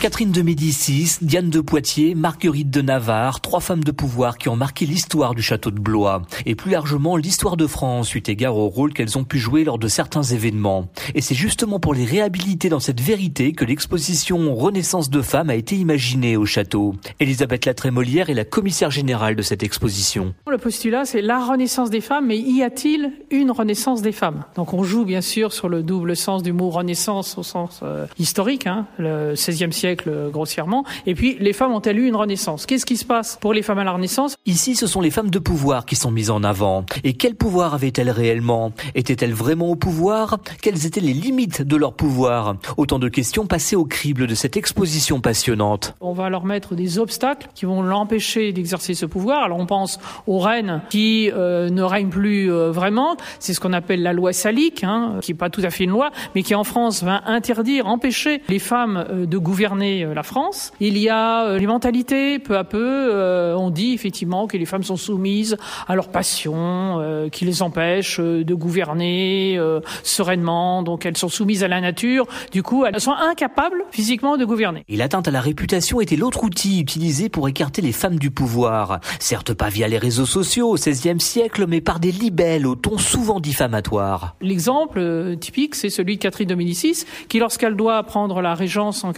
Catherine de Médicis, Diane de Poitiers, Marguerite de Navarre, trois femmes de pouvoir qui ont marqué l'histoire du château de Blois et plus largement l'histoire de France suite égard au rôle qu'elles ont pu jouer lors de certains événements. Et c'est justement pour les réhabiliter dans cette vérité que l'exposition Renaissance de femmes a été imaginée au château. Elisabeth Latrémolière est la commissaire générale de cette exposition. Le postulat, c'est la renaissance des femmes, mais y a-t-il une renaissance des femmes? Donc on joue bien sûr sur le double sens du mot renaissance au sens euh, historique, hein, le XVIe siècle grossièrement. Et puis, les femmes ont-elles eu une renaissance? Qu'est-ce qui se passe pour les femmes à la Renaissance? Ici, ce sont les femmes de pouvoir qui sont mises en avant. Et quel pouvoir avaient-elles réellement? Étaient-elles vraiment au pouvoir? Quelles étaient les limites de leur pouvoir? Autant de questions passées au crible de cette exposition passionnante. On va leur mettre des obstacles qui vont l'empêcher d'exercer ce pouvoir. Alors on pense aux reines qui euh, ne règnent plus euh, vraiment. C'est ce qu'on appelle la loi salique, hein, qui n'est pas tout à fait une loi, mais qui en France va interdire, empêcher les femmes euh, de gouverner euh, la France. Il y a euh, les mentalités, peu à peu, euh, on dit effectivement que les femmes sont soumises à leurs passions, qui les empêchent de gouverner sereinement, donc elles sont soumises à la nature, du coup elles sont incapables physiquement de gouverner. Et l'atteinte à la réputation était l'autre outil utilisé pour écarter les femmes du pouvoir. Certes pas via les réseaux sociaux au XVIe siècle, mais par des libelles au ton souvent diffamatoire. L'exemple typique, c'est celui de Catherine de Médicis, qui lorsqu'elle doit prendre la régence en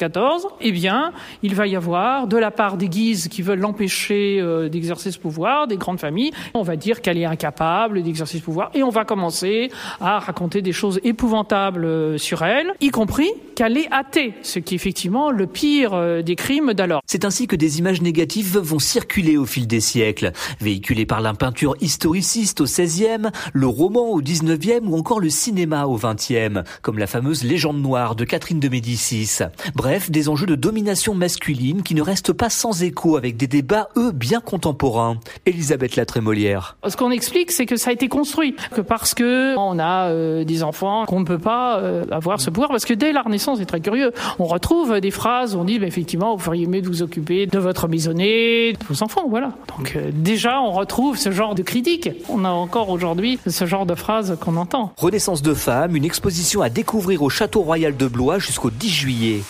1574, eh bien, il va y avoir, de la part des Guises qui veulent l'empêcher euh, d'exercer ce pouvoir, des grandes familles, on va dire qu'elle est incapable d'exercer ce pouvoir, et on va commencer à raconter des choses épouvantables euh, sur elle, y compris qu'elle est athée, ce qui est effectivement le pire euh, des crimes d'alors. C'est ainsi que des images négatives vont circuler au fil des siècles, véhiculées par la peinture historiciste au XVIe, le roman au XIXe ou encore le cinéma au XXe, comme la fameuse légende noire de Catherine de Médicis. Bref, des enjeux de domination masculine qui ne restent pas sans écho avec des débats, eux, bien contemporains. Elisabeth Latrémolière. Ce qu'on explique, c'est que ça a été construit, que parce que on a euh, des enfants, qu'on ne peut pas euh, avoir ce pouvoir, parce que dès la Renaissance, c'est très curieux, on retrouve des phrases où on dit, bah, effectivement, vous feriez mieux de vous occuper de votre maisonnée, de vos enfants, voilà. Donc euh, déjà, on retrouve ce genre de critique. On a encore aujourd'hui ce genre de phrases qu'on entend. Renaissance de femmes, une exposition à découvrir au Château Royal de Blois jusqu'au 10 juillet.